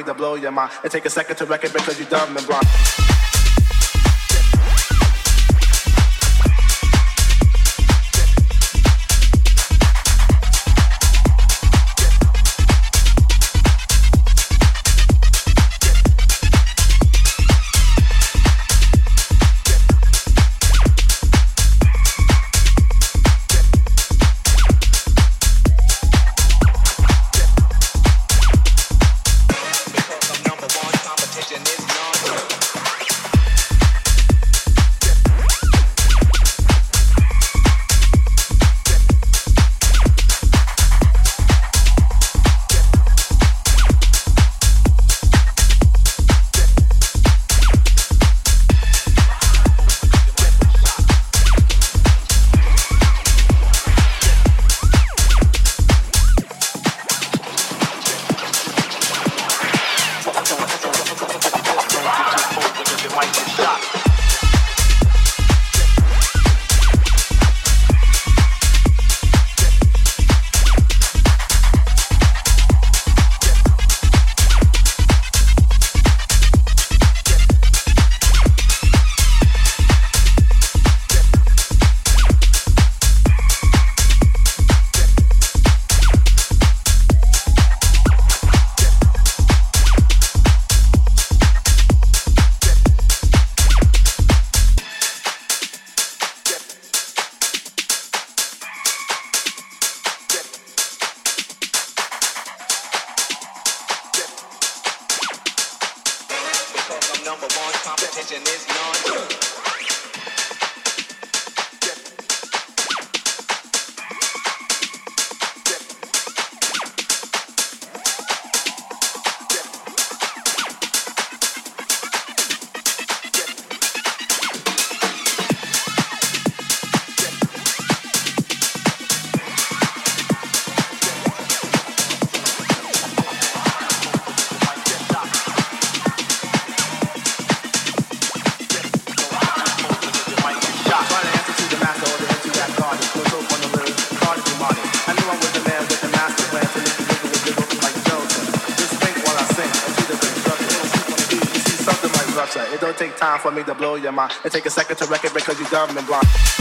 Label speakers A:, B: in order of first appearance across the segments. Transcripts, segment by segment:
A: me to blow your mind. And take a second to your mind and take a second to record because you're dumb and blind.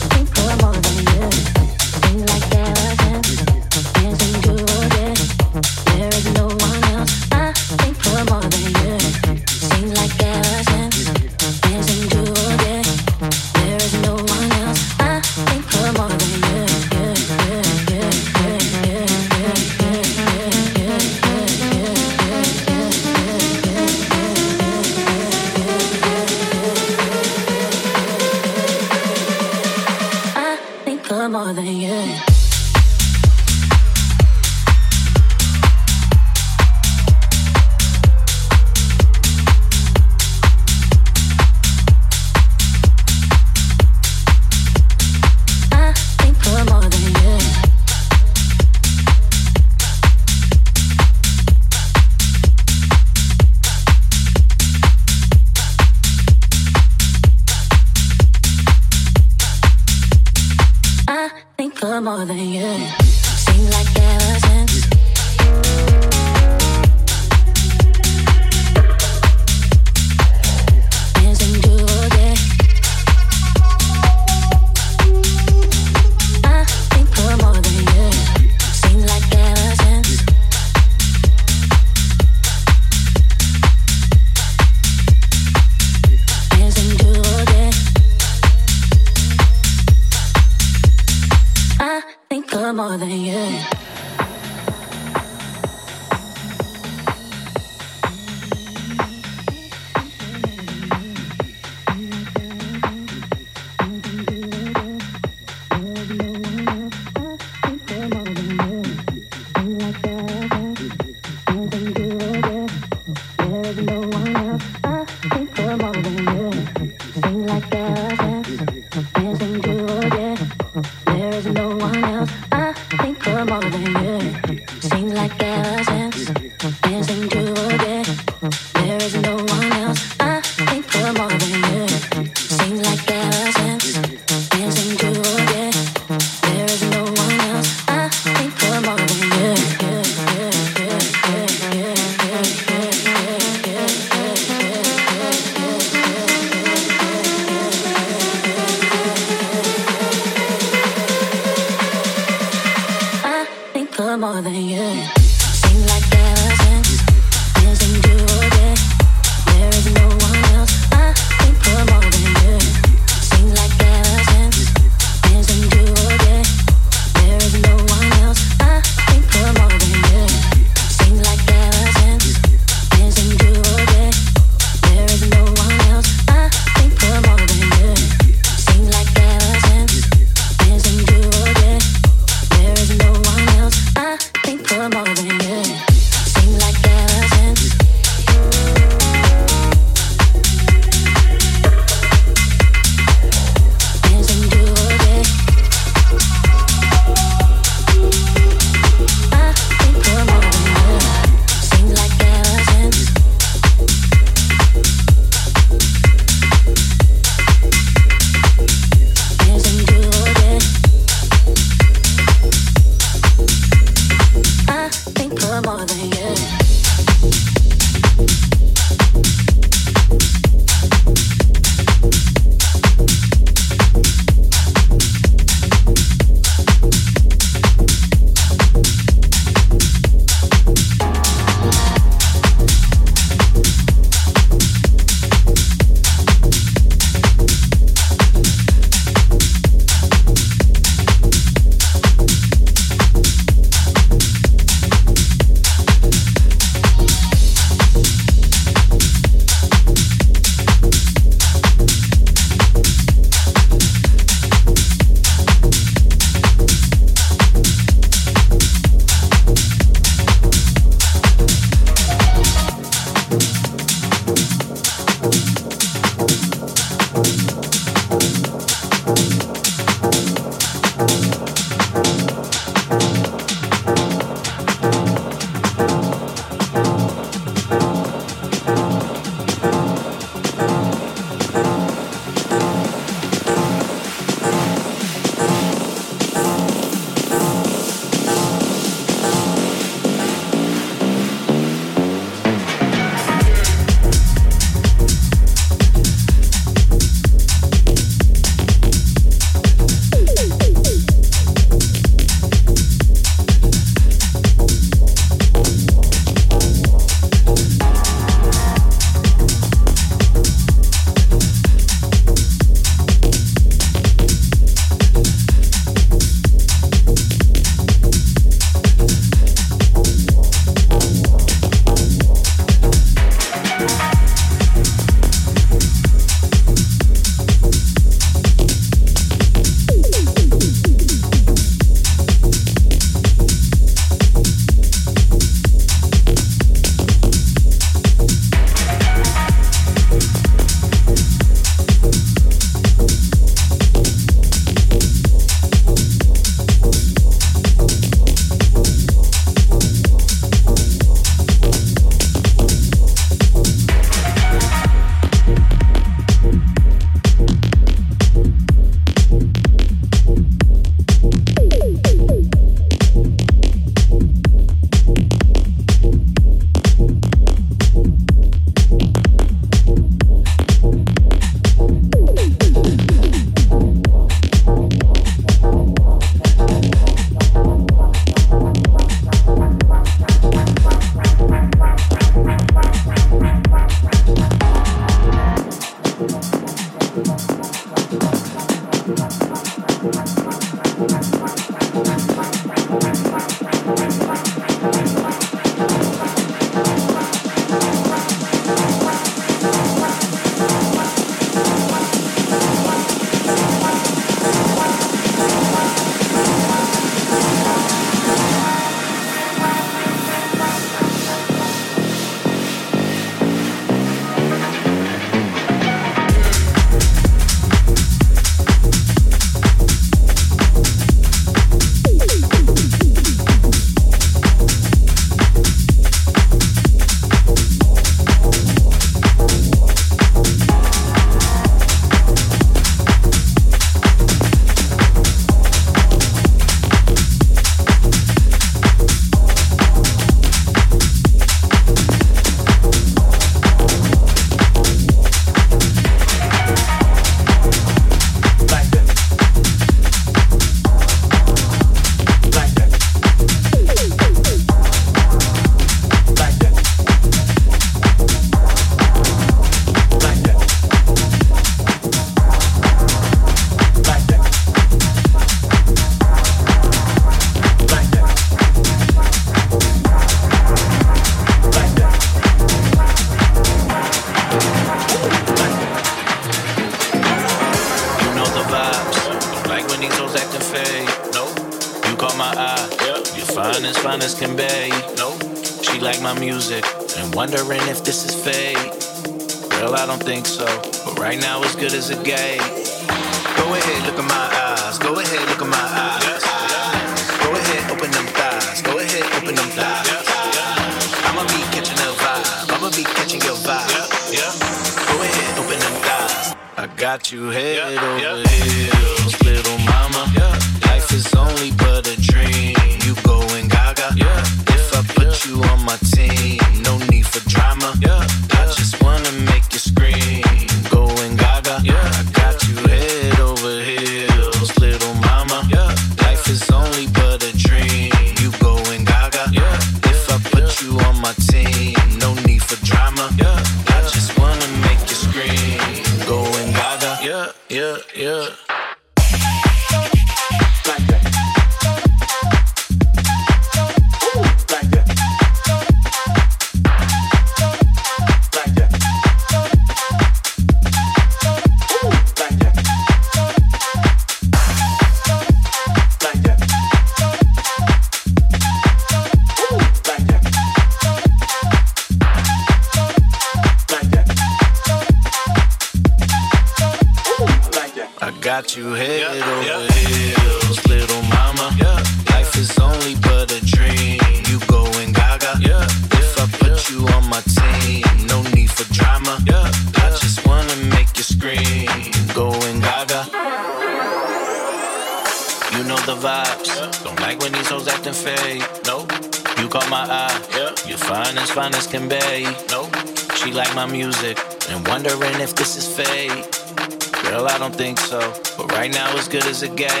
B: A game.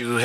B: You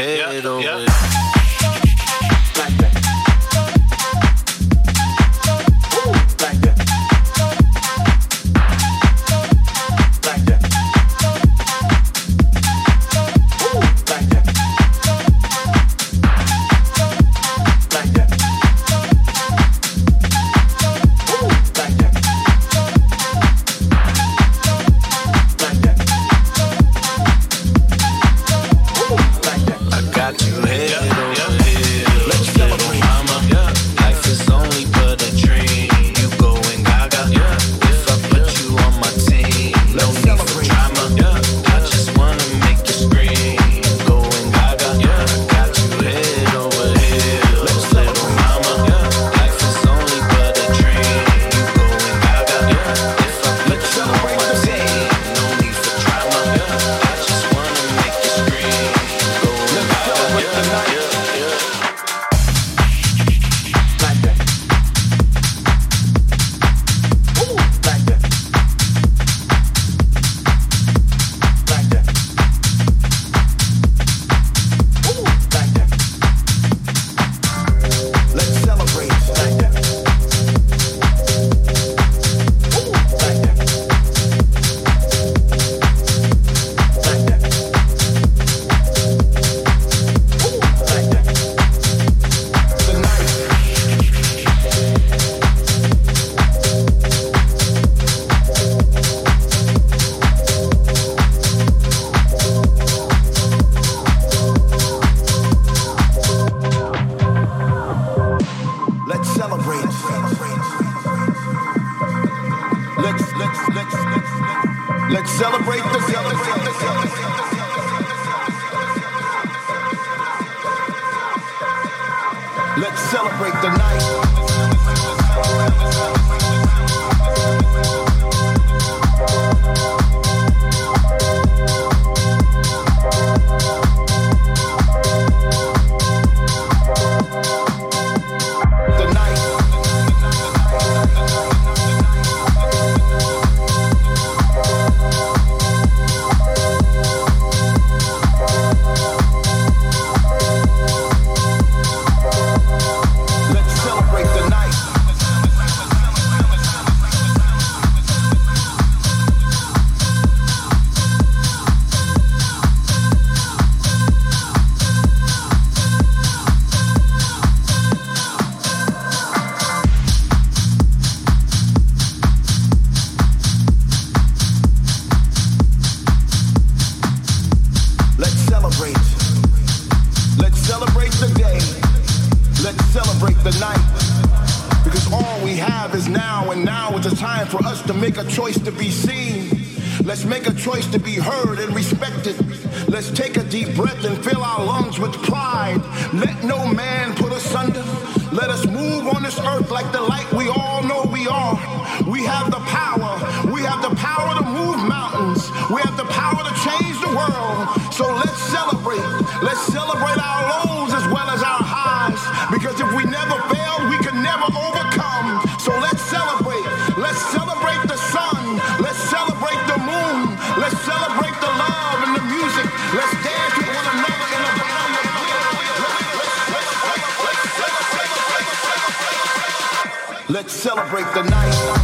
B: Let's celebrate the night.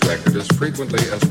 B: this
C: record as frequently as